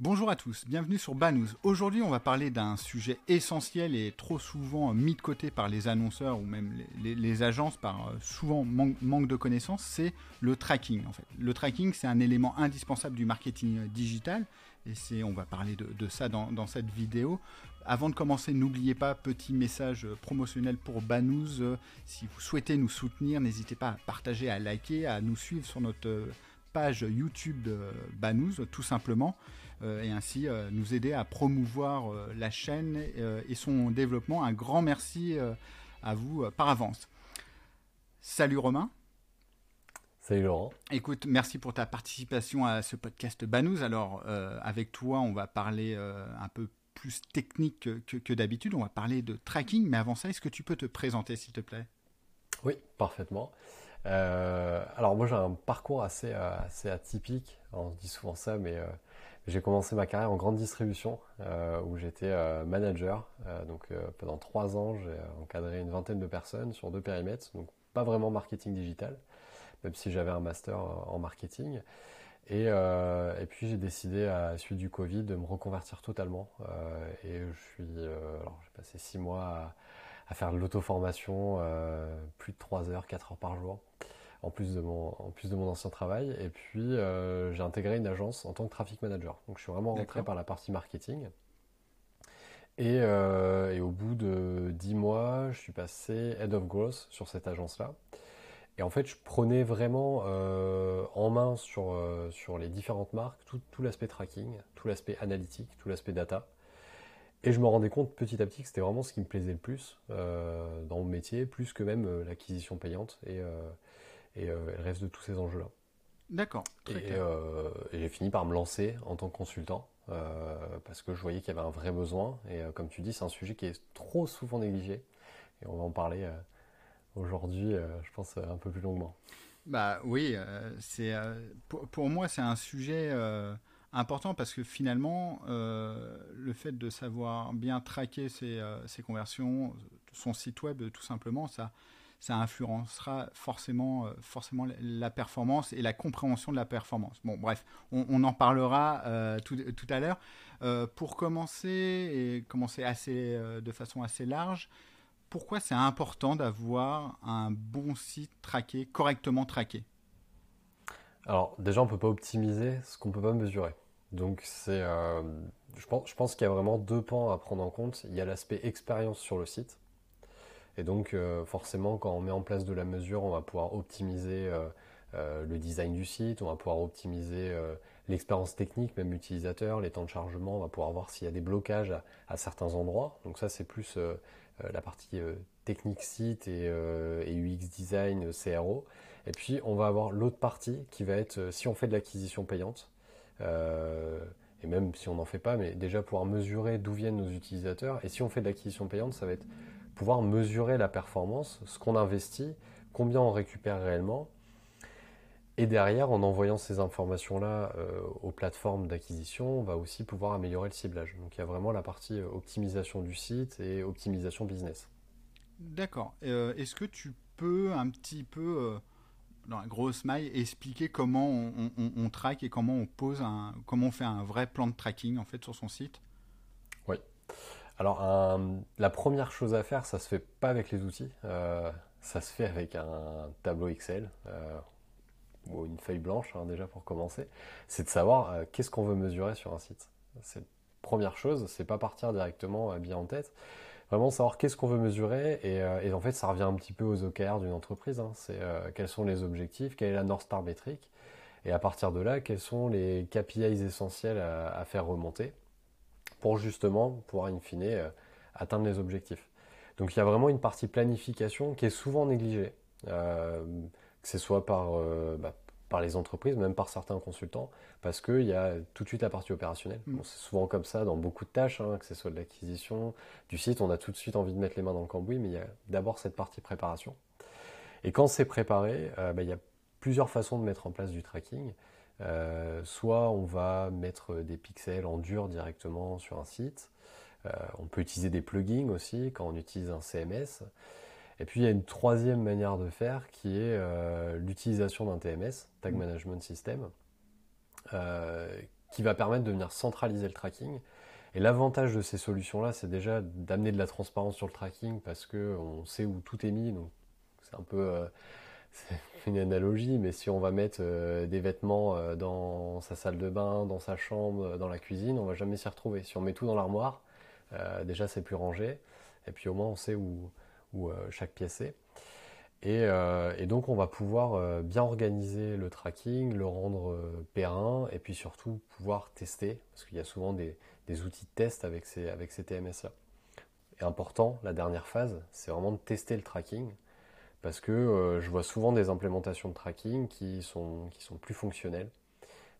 Bonjour à tous, bienvenue sur Banous. Aujourd'hui, on va parler d'un sujet essentiel et trop souvent mis de côté par les annonceurs ou même les, agences par euh, souvent manque, de connaissances, c'est le tracking. En fait. Le tracking, c'est un élément indispensable du marketing digital et c'est, on va parler de, ça dans, cette vidéo. Avant de commencer, n'oubliez pas, petit message promotionnel pour Banous. Euh, si vous souhaitez nous soutenir, n'hésitez pas à partager, à liker, à nous suivre sur notre page YouTube de Banous, tout simplement. Euh, et ainsi euh, nous aider à promouvoir euh, la chaîne et son développement. Un grand merci à vous par avance. Salut Romain. Salut Laurent. Écoute, merci pour ta participation à ce podcast Banous. Alors, avec toi, on va parler un peu plus technique que, d'habitude. On va parler de tracking, mais avant ça, est-ce que tu peux te présenter, s'il te plaît? Oui, parfaitement. alors, moi, j'ai un parcours assez, assez atypique. On dit souvent ça, mais j'ai commencé ma carrière en grande distribution euh, où j'étais euh, manager. Euh, donc pendant trois ans, j'ai encadré une vingtaine de personnes sur deux périmètres. Donc pas vraiment marketing digital, même si j'avais un master en marketing. Et, puis j'ai décidé à la suite du Covid de me reconvertir totalement. et je suis, alors j'ai passé six mois à, à faire de l'auto-formation, plus de trois heures, quatre heures par jour en plus de mon, en plus de mon ancien travail. Et puis, euh, j'ai intégré une agence en tant que traffic manager. Donc, je suis vraiment rentré par la partie marketing. Et, euh, et, au bout de dix mois, je suis passé Head of Growth sur cette agence-là. Et en fait, je prenais vraiment euh, en main sur, sur les différentes marques tout, tout l'aspect tracking, tout l'aspect analytique, tout l'aspect data. Et je me rendais compte petit à petit que c'était vraiment ce qui me plaisait le plus dans mon métier, plus que même l'acquisition payante. Et, et euh, elle reste de tous ces enjeux-là. D'accord. Euh, et, j'ai fini par me lancer en tant que consultant euh, parce que je voyais qu'il y avait un vrai besoin. Et comme tu dis, c'est un sujet qui est trop souvent négligé. Et on va en parler aujourd'hui, je pense, un peu plus longuement. Bah oui, c'est pour, moi c'est un sujet important parce que finalement le fait de savoir bien traquer ses, ses, conversions, son site web tout simplement, ça ça influencera forcément, euh, forcément la performance et la compréhension de la performance. Bon, bref, on, en parlera euh, tout, à l'heure. Euh, pour commencer, et commencer assez, de façon assez large, pourquoi c'est important d'avoir un bon site traqué, correctement traqué? Alors, déjà, on ne peut pas optimiser ce qu'on ne peut pas mesurer. Donc, je pense, je pense qu'il y a vraiment deux pans à prendre en compte. Il y a l'aspect expérience sur le site et donc, euh, forcément, quand on met en place de la mesure, on va pouvoir optimiser euh, euh, le design du site, on va pouvoir optimiser l'expérience technique, même utilisateur, les temps de chargement, on va pouvoir voir s'il y a des blocages à, certains endroits. Donc ça, c'est plus la partie technique site et, UX design, CRO. Et puis, on va avoir l'autre partie qui va être, si on fait de l'acquisition payante, et même si on n'en fait pas, mais déjà pouvoir mesurer d'où viennent nos utilisateurs. Et si on fait de l'acquisition payante, ça va être pouvoir mesurer la performance, ce qu'on investit, combien on récupère réellement. Et derrière, en envoyant ces informations-là euh, aux plateformes d'acquisition, on va aussi pouvoir améliorer le ciblage. Donc il y a vraiment la partie euh, optimisation du site et optimisation business. D'accord. Euh, est-ce que tu peux un petit peu, dans la grosse maille, expliquer comment on, on, traque et comment on pose un, comment on fait un vrai plan de tracking en fait sur son site? Alors, la première chose à faire, ça se fait pas avec les outils, euh, ça se fait avec un tableau Excel euh, ou une feuille blanche hein, déjà pour commencer. C'est de savoir euh, qu'est-ce qu'on veut mesurer sur un site. C'est première chose, c'est pas partir directement bien en tête. Vraiment savoir qu'est-ce qu'on veut mesurer et, en fait ça revient un petit peu aux OKR d'une entreprise. Hein. C'est quels sont les objectifs, quelle est la North Star métrique et à partir de là quels sont les KPIs essentiels à faire remonter pour justement pouvoir in fine euh, atteindre les objectifs. Donc il y a vraiment une partie planification qui est souvent négligée, euh, que ce soit par, euh, bah, par les entreprises, même par certains consultants, parce qu'il y a tout de suite la partie opérationnelle. Mm. c'est souvent comme ça dans beaucoup de tâches, hein, que ce soit de l'acquisition du site, on a tout de suite envie de mettre les mains dans le cambouis, mais il y a d'abord cette partie préparation. Et quand c'est préparé, bah, il y a plusieurs façons de mettre en place du tracking. Euh, soit on va mettre des pixels en dur directement sur un site. Euh, on peut utiliser des plugins aussi quand on utilise un CMS. Et puis il y a une troisième manière de faire qui est euh, l'utilisation d'un TMS, Tag mm. Management System, qui va permettre de venir centraliser le tracking. Et l'avantage de ces solutions-là, c'est déjà d'amener de la transparence sur le tracking parce qu'on sait où tout est mis. Donc c'est un peu euh, une analogie, mais si on va mettre euh, des vêtements euh, dans sa salle de bain, dans sa chambre, dans la cuisine, on va jamais s'y retrouver. Si on met tout dans l'armoire, déjà c'est plus rangé. Et puis au moins on sait où, où chaque pièce est. Euh, et, donc on va pouvoir euh, bien organiser le tracking, le rendre euh, périn et puis surtout pouvoir tester, parce qu'il y a souvent des, outils de test avec ces, avec ces TMS-là. Et important, la dernière phase, c'est vraiment de tester le tracking, parce que je vois souvent des implémentations de tracking qui sont, qui sont plus fonctionnelles,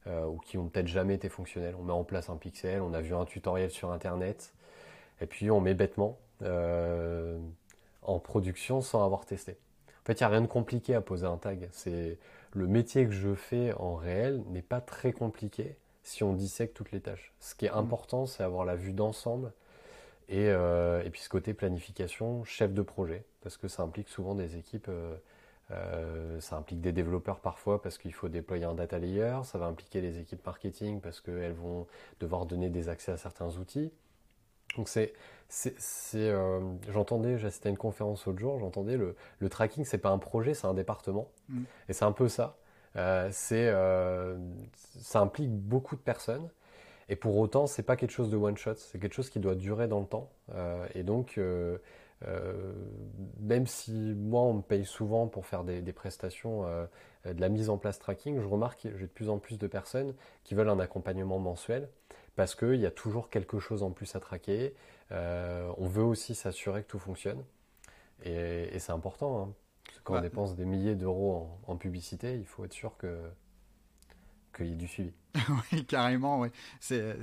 ou qui ont peut-être jamais été fonctionnelles. On met en place un pixel, on a vu un tutoriel sur Internet, et puis on met bêtement en production sans avoir testé. En fait, il n'y a rien de compliqué à poser un tag. C'est le métier que je fais en réel n'est pas très compliqué si on dissèque toutes les tâches. Ce qui est mm. important, c'est avoir la vue d'ensemble euh, et, puis ce côté planification, chef de projet, parce que ça implique souvent des équipes. Euh, euh, ça implique des développeurs parfois parce qu'il faut déployer un data layer. Ça va impliquer les équipes marketing parce qu'elles vont devoir donner des accès à certains outils. Donc c'est, c'est, euh, j'entendais, j'assistais à une conférence l'autre jour, j'entendais le, le tracking, c'est pas un projet, c'est un département. Mm. Et c'est un peu ça. Euh, c'est, euh, ça implique beaucoup de personnes. Et pour autant, c'est pas quelque chose de one shot, c'est quelque chose qui doit durer dans le temps. et donc, même si moi, on me paye souvent pour faire des, des prestations de la mise en place tracking, je remarque que j'ai de plus en plus de personnes qui veulent un accompagnement mensuel parce qu'il y a toujours quelque chose en plus à traquer. Euh, on veut aussi s'assurer que tout fonctionne. Et, c'est important. Hein. quand on dépense des milliers d'euros en, publicité, il faut être sûr que qu'il y ait du suivi. oui, carrément, oui. C'est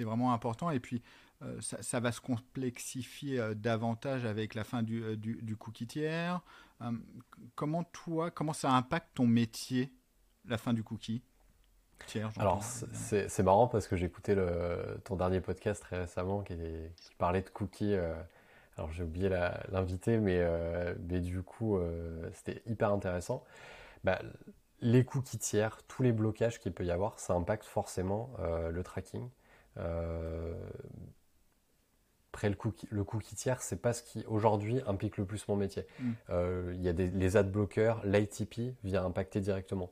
vraiment important. Et puis, euh, ça, va se complexifier euh, davantage avec la fin du, du cookie tiers. comment toi, comment ça impacte ton métier, la fin du cookie alors, c'est marrant parce que j'ai écouté ton dernier podcast très récemment qui, parlait de cookies. Euh, alors, j'ai oublié l'inviter, mais, euh, mais du coup, euh, c'était hyper intéressant. Bah, les cookies tiers, tous les blocages qu'il peut y avoir, ça impacte forcément le tracking. Après, le cookie, le cookie tiers, c'est pas ce qui aujourd'hui implique le plus mon métier. Mm. Il y a des, les ad blockers, l'ITP vient impacter directement.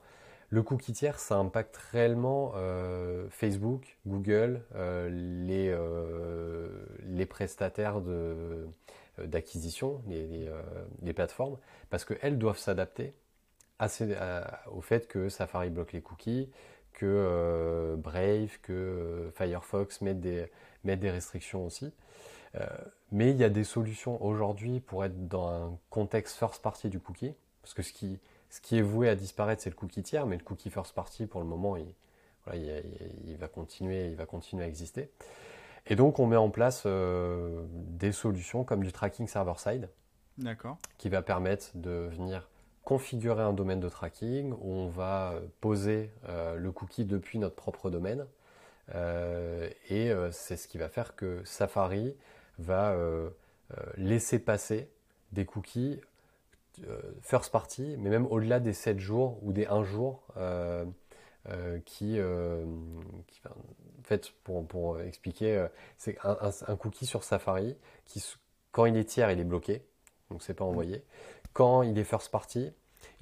Le cookie tiers, ça impacte réellement euh, Facebook, Google, euh, les, euh, les, prestataires d'acquisition, les, les, plateformes, parce qu'elles doivent s'adapter au fait que Safari bloque les cookies, que Brave, que Firefox mettent des, mettent des restrictions aussi. mais il y a des solutions aujourd'hui pour être dans un contexte first party du cookie, parce que ce qui, ce qui est voué à disparaître, c'est le cookie tiers, mais le cookie first party, pour le moment, il, va, continuer, il va continuer à exister. Et donc, on met en place euh, des solutions comme du tracking server-side, qui va permettre de venir configurer un domaine de tracking où on va poser euh, le cookie depuis notre propre domaine. Euh, et c'est ce qui va faire que Safari va laisser passer des cookies euh, first party, mais même au-delà des 7 jours ou des 1 jour, euh, euh, qui, en fait, pour, pour expliquer, c'est un, cookie sur Safari qui, quand il est tiers, il est bloqué, donc c'est pas envoyé. Quand il est first party,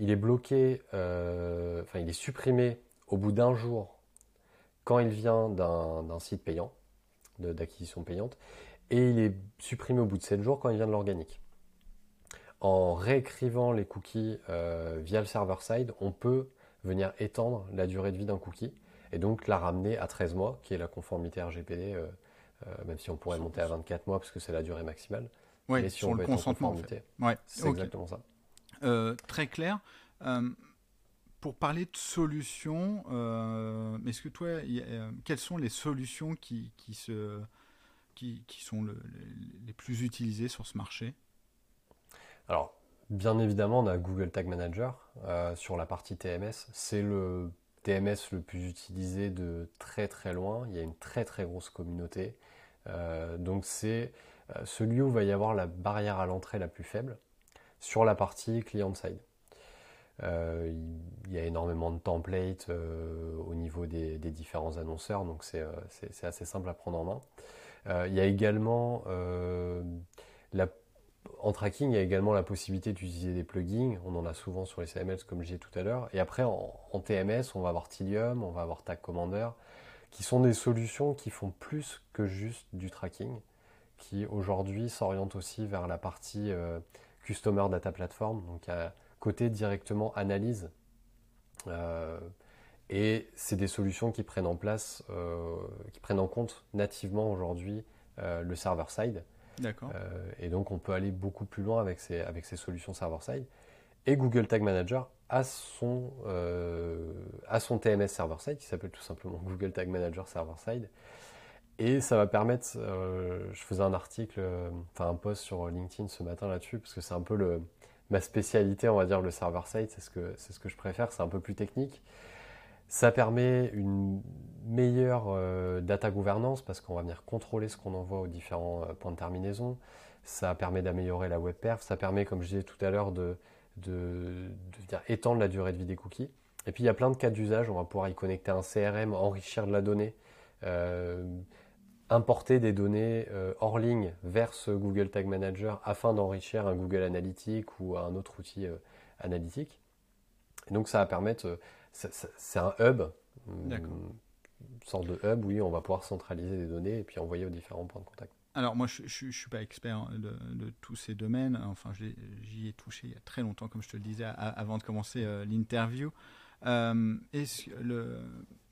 il est bloqué, enfin il est supprimé au bout d'un jour quand il vient d'un site payant, d'acquisition payante, et il est supprimé au bout de 7 jours quand il vient de l'organique en réécrivant les cookies euh, via le server-side, on peut venir étendre la durée de vie d'un cookie et donc la ramener à 13 mois, qui est la conformité RGPD, euh, euh, même si on pourrait monter à 24 mois parce que c'est la durée maximale. Si sur le consentement. C'est exactement ça. très clair. pour parler de solutions, est-ce que toi, quelles sont les solutions qui, qui, se, qui, qui sont les plus utilisées sur ce marché? Alors, bien évidemment, on a Google Tag Manager euh, sur la partie TMS. C'est le TMS le plus utilisé de très très loin. Il y a une très très grosse communauté. Euh, donc c'est euh, celui où va y avoir la barrière à l'entrée la plus faible sur la partie client-side. il y a énormément de templates au niveau des, différents annonceurs, donc c'est assez simple à prendre en main. il y a également en tracking, il y a également la possibilité d'utiliser des plugins. On en a souvent sur les CMS, comme je disais tout à l'heure. Et après, en, TMS, on va avoir Tilium, on va avoir Tag Commander, qui sont des solutions qui font plus que juste du tracking, qui aujourd'hui s'orientent aussi vers la partie euh, Customer Data Platform, donc à côté directement analyse. Euh, et c'est des solutions qui prennent en place, euh, qui prennent en compte nativement aujourd'hui le server-side. D'accord. Euh, et donc on peut aller beaucoup plus loin avec ces, avec ces solutions server-side. Et Google Tag Manager a son, euh, son TMS server-side qui s'appelle tout simplement Google Tag Manager server-side. Et ça va permettre, euh, je faisais un article, enfin un post sur LinkedIn ce matin là-dessus, parce que c'est un peu ma spécialité, on va dire, le server-side, c'est ce, que, c'est ce que je préfère, c'est un peu plus technique. Ça permet une meilleure euh, data gouvernance parce qu'on va venir contrôler ce qu'on envoie aux différents euh, points de terminaison. Ça permet d'améliorer la web perf. Ça permet, comme je disais tout à l'heure, de, étendre la durée de vie des cookies. Et puis il y a plein de cas d'usage. On va pouvoir y connecter un CRM, enrichir de la donnée, euh, importer des données hors ligne vers ce Google Tag Manager afin d'enrichir un Google Analytics ou un autre outil analytique. Et donc ça va permettre c'est un hub. Une sorte de hub, oui, on va pouvoir centraliser des données et puis envoyer aux différents points de contact. Alors moi, je ne suis pas expert de, tous ces domaines. Enfin, j'y ai touché il y a très longtemps, comme je te le disais, avant de commencer euh, l'interview. Euh, le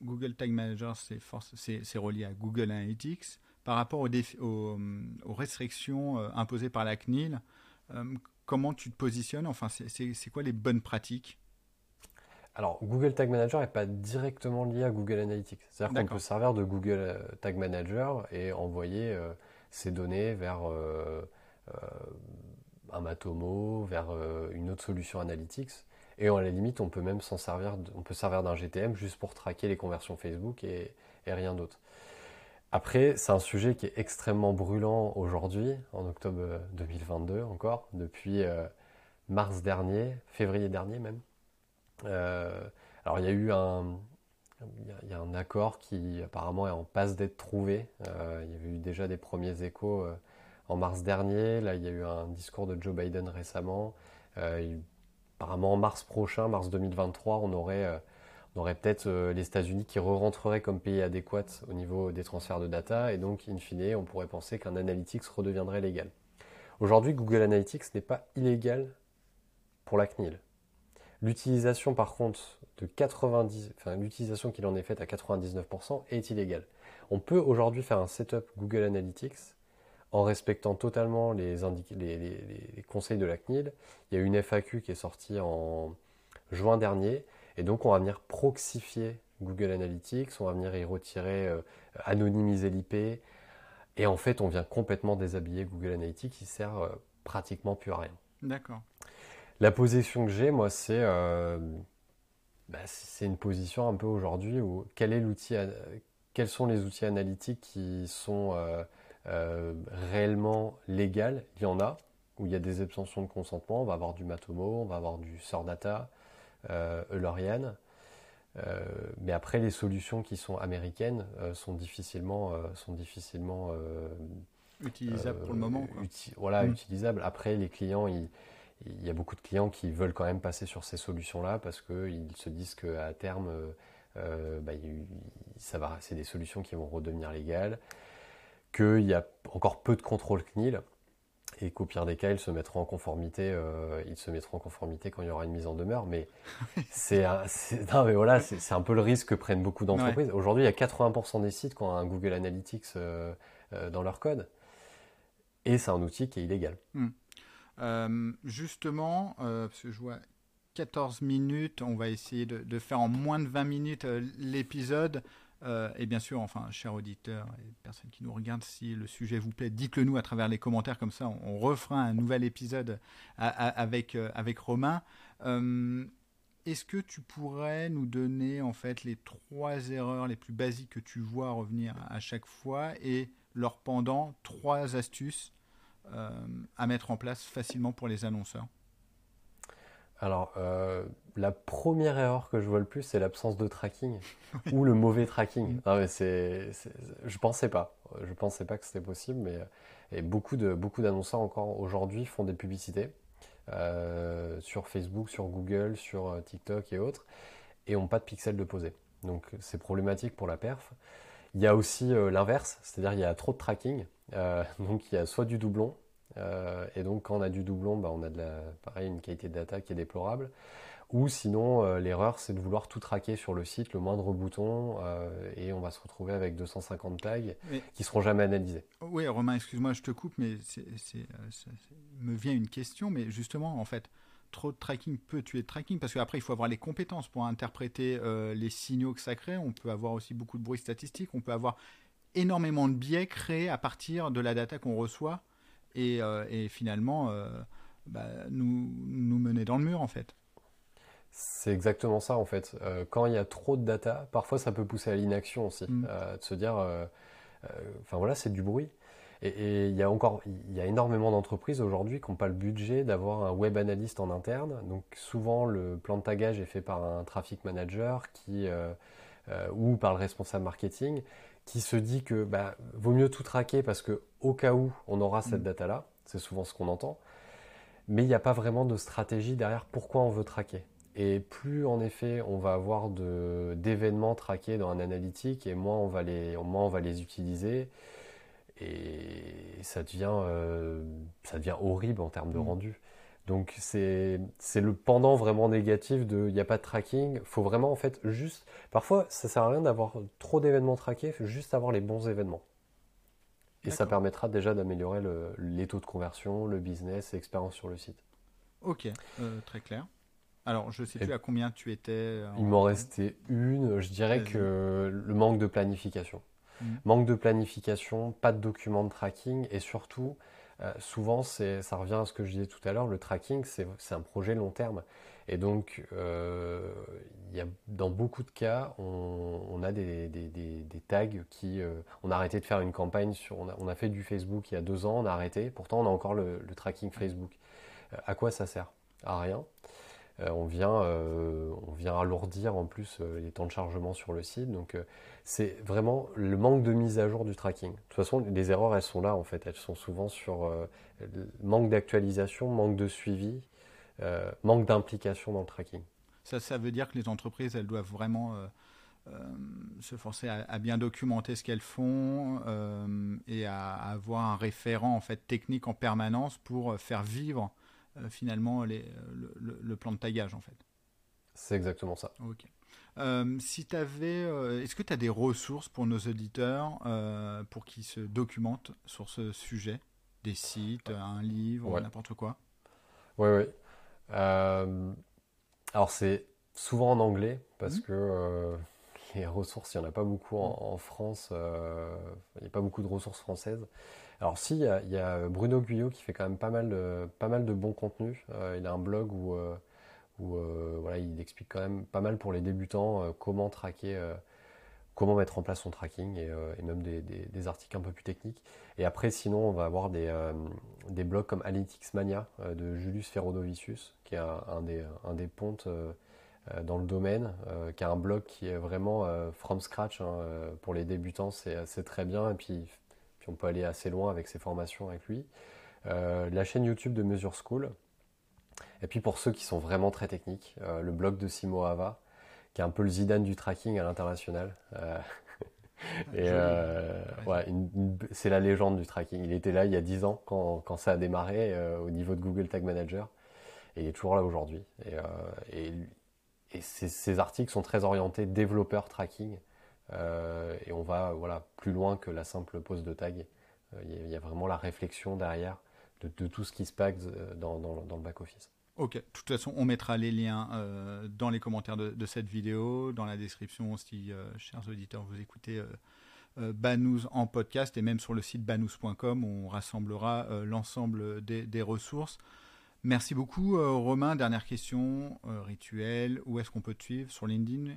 Google Tag Manager, c'est relié à Google Analytics par rapport aux, aux, aux restrictions euh, imposées par la CNIL Comment tu te positionnes? Enfin, c'est quoi les bonnes pratiques? Alors, Google Tag Manager n'est pas directement lié à Google Analytics. C'est-à-dire qu'on peut servir de Google euh, Tag Manager et envoyer euh, ces données vers euh, un Matomo, vers une autre solution Analytics. Et à la limite, on peut même s'en servir, on peut servir d'un GTM juste pour traquer les conversions Facebook et, rien d'autre. Après, c'est un sujet qui est extrêmement brûlant aujourd'hui, en octobre 2022 encore, depuis mars dernier, février dernier même. Euh, alors il y a eu un, il y, a un accord qui apparemment est en passe d'être trouvé. Euh, il y avait eu déjà des premiers échos euh, en mars dernier. Là, il y a eu un discours de Joe Biden récemment. Apparemment, en mars prochain, mars 2023, on aurait, on aurait peut-être les États-Unis qui re-rentreraient comme pays adéquat au niveau des transferts de data. Et donc, in fine, on pourrait penser qu'un Analytics redeviendrait légal. Aujourd'hui, Google Analytics n'est pas illégal pour la CNIL. L'utilisation par contre de 90, enfin l'utilisation qu'il en est faite à 99% est illégale. On peut aujourd'hui faire un setup Google Analytics en respectant totalement les, les, conseils de la CNIL. Il y a une FAQ qui est sortie en juin dernier et donc on va venir proxifier Google Analytics, on va venir y retirer, euh, anonymiser l'IP et en fait on vient complètement déshabiller Google Analytics qui sert euh, pratiquement plus à rien. D'accord. La position que j'ai, moi, c'est euh, bah, c'est une position un peu aujourd'hui où quel est l'outil, quels sont les outils analytiques qui sont euh, euh, réellement légaux Il y en a où il y a des abstentions de consentement. On va avoir du Matomo, on va avoir du Sordata, euh, Eulorian. mais après, les solutions qui sont américaines sont difficilement, sont difficilement utilisables pour le moment. voilà, mm. utilisables. Après, les clients, ils, il y a beaucoup de clients qui veulent quand même passer sur ces solutions-là parce qu'ils se disent qu'à terme, euh, euh, bah, ça va, c'est des solutions qui vont redevenir légales, qu'il y a encore peu de contrôle CNIL et qu'au pire des cas, ils se mettront en conformité, euh, ils se mettront en conformité quand il y aura une mise en demeure. Mais c'est, voilà, c'est, un peu le risque que prennent beaucoup d'entreprises. Aujourd'hui, il y a 80% des sites qui ont un Google Analytics dans leur code, et c'est un outil qui est illégal. Hmm. Euh, justement, euh, parce que je vois 14 minutes, on va essayer de, faire en moins de 20 minutes euh, et bien sûr, enfin, chers auditeurs et personnes qui nous regardent, si le sujet vous plaît, dites-le nous à travers les commentaires, comme ça on, refera un nouvel épisode avec, avec Romain. Est-ce que tu pourrais nous donner en fait les trois erreurs les plus basiques que tu vois revenir à chaque fois et leur pendant trois astuces euh, à mettre en place facilement pour les annonceurs? Alors, euh, la première erreur que je vois le plus, c'est l'absence de tracking ou le mauvais tracking. Non, mais c'est, je pensais pas. Je pensais pas que c'était possible, mais et beaucoup de beaucoup d'annonceurs encore aujourd'hui font des publicités euh, sur Facebook, sur Google, sur euh, TikTok et autres, et n'ont pas de pixels de poser. Donc c'est problématique pour la perf. Il y a aussi l'inverse, c'est-à-dire il y a trop de tracking. donc il y a soit du doublon, euh, et donc quand on a du doublon, bah, on a de la, pareil, une qualité de data qui est déplorable. Ou sinon, euh, l'erreur, c'est de vouloir tout traquer sur le site, le moindre bouton, euh, et on va se retrouver avec 250 tags qui seront jamais analysés. Oui, Romain, excuse-moi, je te coupe, mais c'est, me vient une question, mais justement, en fait, trop de tracking peut tuer le tracking, parce qu'après, il faut avoir les compétences pour interpréter les signaux que ça crée. On peut avoir aussi beaucoup de bruit statistique, on peut avoir énormément de biais créés à partir de la data qu'on reçoit euh, et, finalement euh, bah, nous, nous mener dans le mur en fait. C'est exactement ça en fait. Euh, quand il y a trop de data, parfois ça peut pousser à l'inaction aussi, mm. de se dire, enfin voilà, c'est du bruit. Et, il y a encore, il y a énormément d'entreprises aujourd'hui qui n'ont pas le budget d'avoir un web analyste en interne. Donc souvent le plan de tagage est fait par un traffic manager qui ou par le responsable marketing qui se dit que bah, vaut mieux tout traquer parce que au cas où on aura cette mm. data-là, c'est souvent ce qu'on entend, mais il n'y a pas vraiment de stratégie derrière pourquoi on veut traquer. Et plus en effet on va avoir d'événements traqués dans un analytique et moins on va les, moins on va les utiliser et ça devient, euh, ça devient horrible en termes de mm. rendu. Donc c'est le pendant vraiment négatif de il n'y a pas de tracking. faut vraiment en fait juste. Parfois ça sert à rien d'avoir trop d'événements traqués, faut juste avoir les bons événements. Et ça permettra déjà d'améliorer les taux de conversion, le business, l'expérience sur le site. Ok, euh, très clair. Alors je sais plus à combien tu étais. Il m'en restait une. Je dirais que le manque de planification. Mmh. Manque de planification, pas de documents de tracking et surtout euh, souvent, ça revient à ce que je disais tout à l'heure, le tracking, c'est un projet long terme. Et donc, euh, y a, dans beaucoup de cas, on, a des, tags qui... Euh, on a arrêté de faire une campagne, sur, on a, fait du Facebook il y a deux ans, on a arrêté, pourtant on a encore le, le tracking Facebook. Euh, à quoi ça sert? À rien. Euh, on, vient, euh, on vient alourdir en plus euh, les temps de chargement sur le site. Donc c'est vraiment le manque de mise à jour du tracking. De toute façon, les erreurs, elles sont là en fait. Elles sont souvent sur manque d'actualisation, manque de suivi, manque d'implication dans le tracking. Ça, ça veut dire que les entreprises, elles doivent vraiment se forcer à, bien documenter ce qu'elles font et à, à, avoir un référent en fait technique en permanence pour faire vivre finalement les, le, plan de tagage en fait. C'est exactement ça. Ok. Euh, si avais, euh, est-ce que tu as des ressources pour nos auditeurs pour qu'ils se documentent sur ce sujet? Des sites, un livre, n'importe quoi? Oui, oui. alors c'est souvent en anglais parce mmh. que les ressources, il n'y en a pas beaucoup en, France. il n'y a pas beaucoup de ressources françaises. Alors si, il y, a Bruno Guyot qui fait quand même pas mal de, pas mal de bons contenus. Euh, il a un blog où, euh, euh, voilà, il explique quand même pas mal pour les débutants comment traquer, comment mettre en place son tracking et, même des, articles un peu plus techniques. Et après, sinon, on va avoir des, des blogs comme Analytics Mania de Julius Ferrodovicius, qui est un, des, un des pontes dans le domaine, qui a un blog qui est vraiment from scratch hein, pour les débutants, c'est très bien. Et puis puis on peut aller assez loin avec ses formations avec lui. Euh, la chaîne YouTube de Mesure School. Et puis pour ceux qui sont vraiment très techniques, euh, le blog de Simo Hava, qui est un peu le Zidane du tracking à l'international. Euh, et c'est la légende du tracking. Il était là il y a 10 ans quand, ça a démarré au niveau de Google Tag Manager. Et il est toujours là aujourd'hui. Et, et, ces, articles sont très orientés développeur tracking. Euh, et on va voilà, plus loin que la simple pose de tag. Euh, il y, a vraiment la réflexion derrière de, tout ce qui se passe euh, dans, le back-office. Ok, de toute façon, on mettra les liens dans les commentaires de, cette vidéo, dans la description si, chers auditeurs, vous écoutez Banous en podcast et même sur le site banous.com, on rassemblera l'ensemble des, des, ressources. Merci beaucoup, Romain. Dernière question, rituel, où est-ce qu'on peut te suivre? Sur LinkedIn,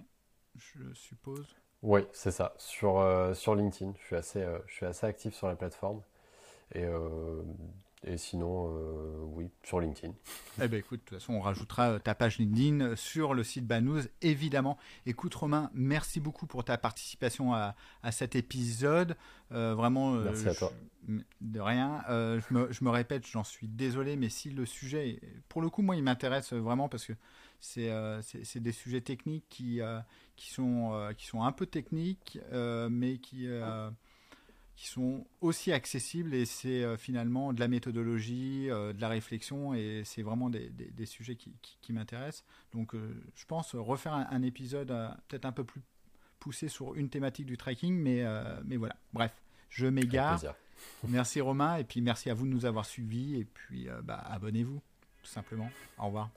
je suppose? Oui, c'est ça. Sur, euh, sur LinkedIn, je suis, assez, euh, je suis assez actif sur la plateforme. Et euh, Et sinon, oui, sur LinkedIn. Eh ben écoute, de toute façon, on rajoutera ta page LinkedIn sur le site Banous, évidemment. Écoute, Romain, merci beaucoup pour ta participation à, cet épisode. vraiment. merci à toi. De rien. je, me, je, me, répète, j'en suis désolé, mais si le sujet, pour le coup, moi, il m'intéresse vraiment parce que c'est des sujets techniques qui, euh, qui, sont, euh, qui sont un peu techniques, mais qui, qui sont aussi accessibles et c'est finalement de la méthodologie, de la réflexion et c'est vraiment des, des, sujets qui, qui, m'intéressent. Donc je pense refaire un, épisode peut-être un peu plus poussé sur une thématique du tracking, mais, mais voilà. Bref, je m'égare. Merci Romain et puis merci à vous de nous avoir suivis et puis bah, abonnez-vous tout simplement. Au revoir.